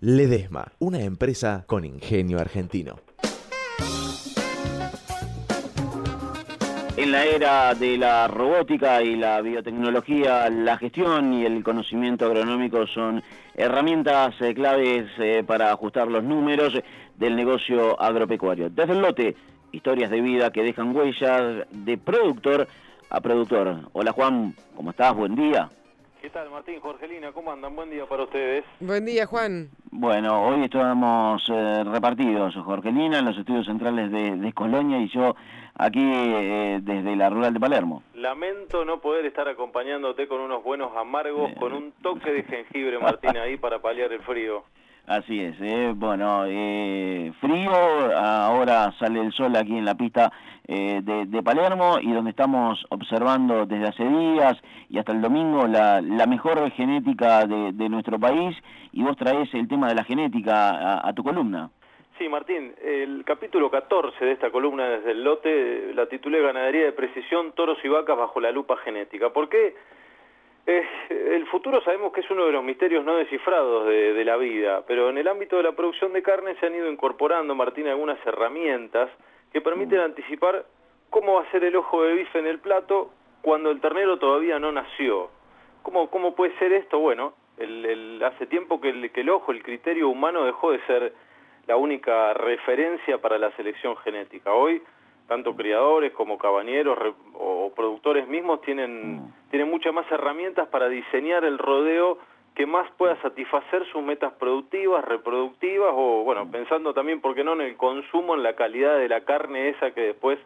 Ledesma, una empresa con ingenio argentino. En la era de la robótica y la biotecnología, la gestión y el conocimiento agronómico son herramientas eh, claves eh, para ajustar los números del negocio agropecuario. Desde el lote, historias de vida que dejan huellas de productor a productor. Hola Juan, ¿cómo estás? Buen día. ¿Qué tal Martín, Jorgelina? ¿Cómo andan? Buen día para ustedes. Buen día Juan. Bueno, hoy estamos eh, repartidos, Jorgelina, en los estudios centrales de, Colonia y yo aquí eh, desde la rural de Palermo. Lamento no poder estar acompañándote con unos buenos amargos, con un toque de jengibre, Martín, ahí para paliar el frío. Así es, eh. bueno, eh, frío, ahora sale el sol aquí en la pista eh, de, Palermo y donde estamos observando desde hace días y hasta el domingo la, mejor genética de, nuestro país y vos traes el tema de la genética a, tu columna. Sí, Martín, el capítulo 14 de esta columna desde el lote la titulé Ganadería de Precisión, Toros y Vacas bajo la lupa genética. ¿Por qué? El futuro sabemos que es uno de los misterios no descifrados de, la vida, pero en el ámbito de la producción de carne se han ido incorporando, Martín, algunas herramientas que permiten anticipar cómo va a ser el ojo de bife en el plato cuando el ternero todavía no nació. ¿Cómo, cómo puede ser esto? Bueno, el, hace tiempo que el, que el ojo, el criterio humano dejó de ser la única referencia para la selección genética. Hoy tanto criadores como cabañeros o productores mismos tienen, mm. tienen muchas más herramientas para diseñar el rodeo que más pueda satisfacer sus metas productivas, reproductivas o, bueno, mm. pensando también, ¿por qué no?, en el consumo, en la calidad de la carne esa que después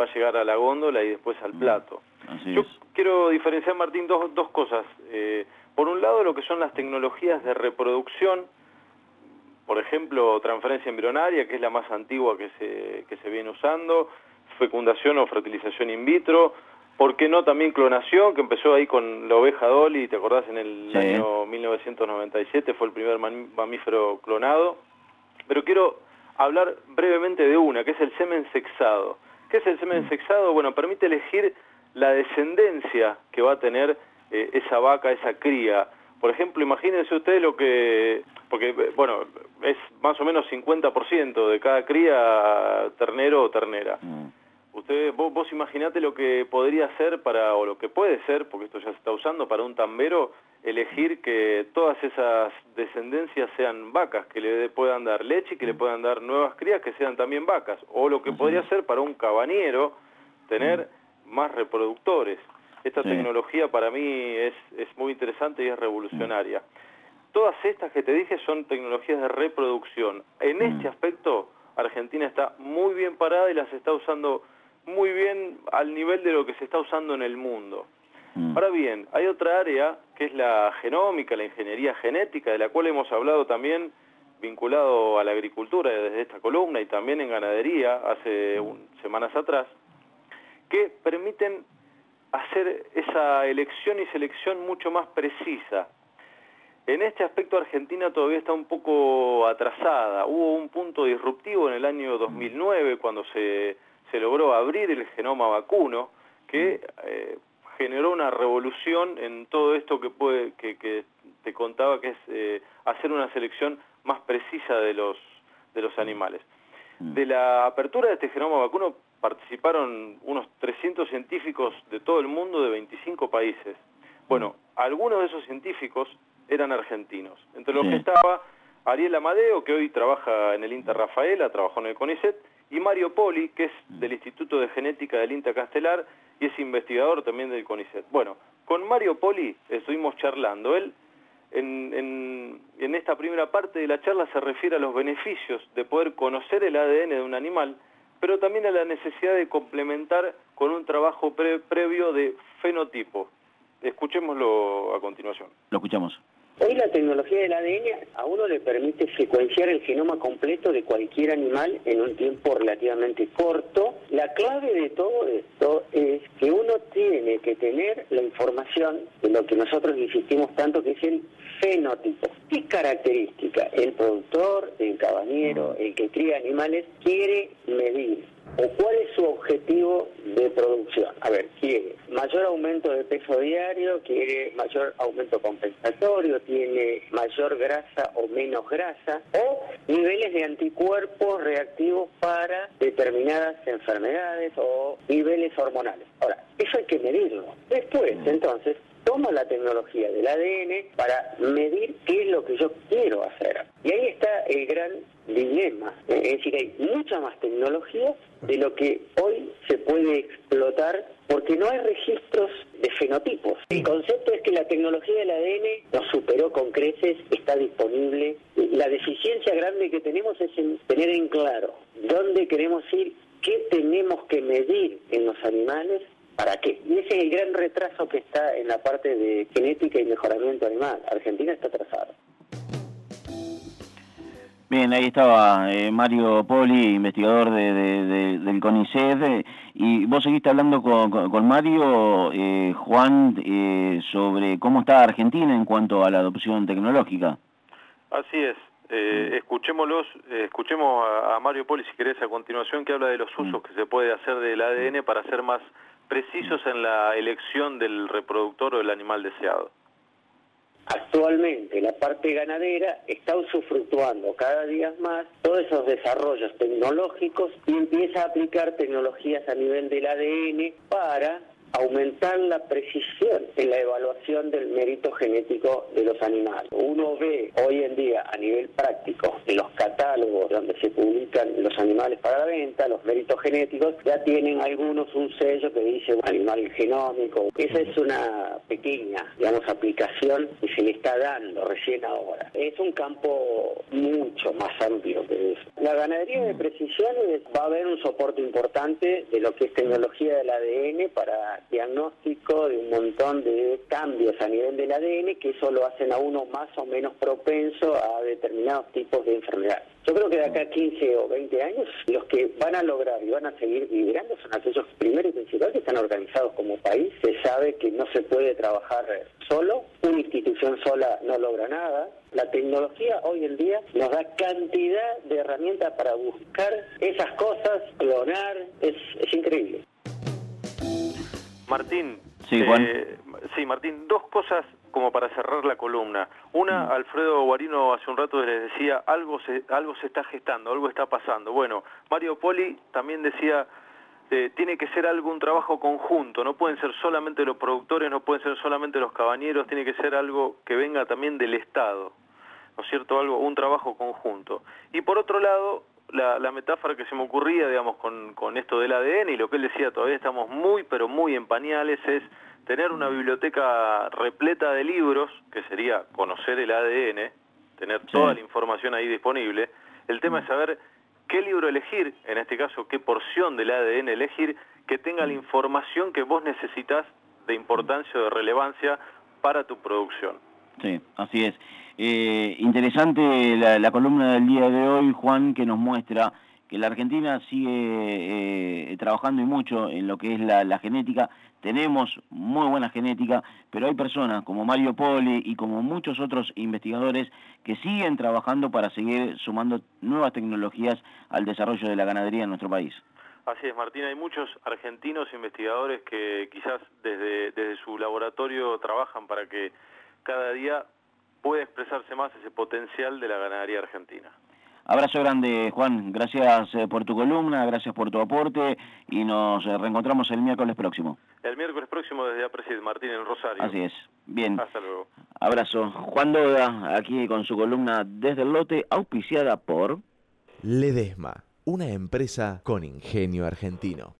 va a llegar a la góndola y después al mm. plato. Yo quiero diferenciar, Martín, dos, dos cosas. Eh, por un lado, lo que son las tecnologías de reproducción, por ejemplo, transferencia embrionaria, que es la más antigua que se, que se viene usando, fecundación o fertilización in vitro, ¿por qué no también clonación, que empezó ahí con la oveja Dolly, te acordás, en el año 1997 fue el primer mamífero clonado? Pero quiero hablar brevemente de una, que es el semen sexado. ¿Qué es el semen mm. sexado? Bueno, permite elegir la descendencia que va a tener eh, esa vaca, esa cría. Por ejemplo, imagínense ustedes lo que, porque bueno, es más o menos 50% de cada cría ternero o ternera. Mm. Ustedes, vos, vos imaginate lo que podría ser para, o lo que puede ser, porque esto ya se está usando para un tambero, elegir que todas esas descendencias sean vacas, que le puedan dar leche y que le mm. puedan dar nuevas crías que sean también vacas. O lo que podría ser para un cabañero, tener mm. más reproductores. Esta tecnología para mí es, es muy interesante y es revolucionaria. Todas estas que te dije son tecnologías de reproducción. En mm. este aspecto, Argentina está muy bien parada y las está usando muy bien al nivel de lo que se está usando en el mundo. Mm. Ahora bien, hay otra área que es la genómica, la ingeniería genética, de la cual hemos hablado también vinculado a la agricultura desde esta columna y también en ganadería hace semanas atrás, que permiten hacer esa elección y selección mucho más precisa. En este aspecto Argentina todavía está un poco atrasada. Hubo un punto disruptivo en el año 2009 cuando se, se logró abrir el genoma vacuno que eh, generó una revolución en todo esto que, puede, que, que te contaba que es eh, hacer una selección más precisa de los, de los animales. Mm. De la apertura de este genoma vacuno participaron unos 300 científicos de todo el mundo de 25 países. Bueno, algunos de esos científicos eran argentinos, entre los que estaba Ariel Amadeo, que hoy trabaja en el INTA Rafaela, trabajó en el CONICET, y Mario Poli, que es del Instituto de Genética del INTA Castelar y es investigador también del CONICET. Bueno, con Mario Poli estuvimos charlando. Él, en, en, en esta primera parte de la charla, se refiere a los beneficios de poder conocer el ADN de un animal pero también a la necesidad de complementar con un trabajo previo de fenotipo. Escuchémoslo a continuación. Lo escuchamos. Hoy la tecnología del ADN a uno le permite secuenciar el genoma completo de cualquier animal en un tiempo relativamente corto. La clave de todo esto es que uno tiene que tener la información de lo que nosotros insistimos tanto que es el fenotipo. ¿Qué característica el productor, el cabañero, el que cría animales quiere medir? ¿O cuál es su objetivo de producción? A ver, quiere mayor aumento de peso diario, quiere mayor aumento compensatorio, tiene mayor grasa o menos grasa, o niveles de anticuerpos reactivos para determinadas enfermedades o niveles hormonales. Ahora, eso hay que medirlo. Después, entonces, tomo la tecnología del ADN para medir qué es lo que yo quiero hacer. Y ahí está el gran dilema. Es decir, hay mucha más tecnología de lo que hoy se puede explotar porque no hay registros de fenotipos. El concepto es que la tecnología del ADN nos superó con creces, está disponible. La deficiencia grande que tenemos es en tener en claro dónde queremos ir, qué tenemos que medir en los animales ¿Para qué? Y ese es el gran retraso que está en la parte de genética y mejoramiento animal. Argentina está atrasada. Bien, ahí estaba eh, Mario Poli, investigador de, del CONICET, eh, y vos seguiste hablando con, Mario, eh, Juan, sobre cómo está Argentina en cuanto a la adopción tecnológica. Así es. escuchémoslos, escuchemos a, a, Mario Poli, si querés, a continuación, que habla de los usos mm. que se puede hacer del ADN para hacer más precisos en la elección del reproductor o del animal deseado? Actualmente la parte ganadera está usufructuando cada día más todos esos desarrollos tecnológicos y empieza a aplicar tecnologías a nivel del ADN para aumentar la precisión en la evaluación del mérito genético de los animales. Uno ve hoy en día a nivel práctico en los catálogos donde se publican los animales para la venta, los méritos genéticos, ya tienen algunos un sello que dice animal genómico. Esa es una pequeña, digamos, aplicación que se le está dando recién ahora. Es un campo mucho más amplio que eso. La ganadería de precisión va a haber un soporte importante de lo que es tecnología del ADN para diagnóstico de un montón de cambios a nivel del ADN que eso lo hacen a uno más o menos propenso a determinados tipos de enfermedades. Yo creo que de acá a 15 o 20 años los que van a lograr y van a seguir vibrando son aquellos primeros y principales que están organizados como país. Se sabe que no se puede trabajar solo, una institución sola no logra nada. La tecnología hoy en día nos da cantidad de herramientas para buscar esas cosas, clonar, es, es increíble. Martín. Sí, eh, sí, Martín, dos cosas como para cerrar la columna. Una, mm. Alfredo Guarino hace un rato les decía, algo se, algo se está gestando, algo está pasando. Bueno, Mario Poli también decía, eh, tiene que ser algo, un trabajo conjunto, no pueden ser solamente los productores, no pueden ser solamente los cabañeros, tiene que ser algo que venga también del Estado, ¿no es cierto? Algo, un trabajo conjunto. Y por otro lado, la, metáfora que se me ocurría, digamos, con, con esto del ADN y lo que él decía, todavía estamos muy, pero muy en pañales, es tener una biblioteca repleta de libros, que sería conocer el ADN, tener toda la información ahí disponible. El tema es saber qué libro elegir, en este caso, qué porción del ADN elegir, que tenga la información que vos necesitas de importancia o de relevancia para tu producción. Sí, así es. Eh, interesante la, columna del día de hoy, Juan, que nos muestra que la Argentina sigue eh, trabajando y mucho en lo que es la, genética. Tenemos muy buena genética, pero hay personas como Mario Poli y como muchos otros investigadores que siguen trabajando para seguir sumando nuevas tecnologías al desarrollo de la ganadería en nuestro país. Así es, Martín, hay muchos argentinos investigadores que quizás desde su laboratorio trabajan para que cada día puede expresarse más ese potencial de la ganadería argentina. Abrazo grande, Juan. Gracias eh, por tu columna, gracias por tu aporte y nos eh, reencontramos el miércoles próximo. El miércoles próximo desde Apresid Martín en Rosario. Así es. Bien. Hasta luego. Abrazo. Juan Doda, aquí con su columna Desde el Lote, auspiciada por... Ledesma, una empresa con ingenio argentino.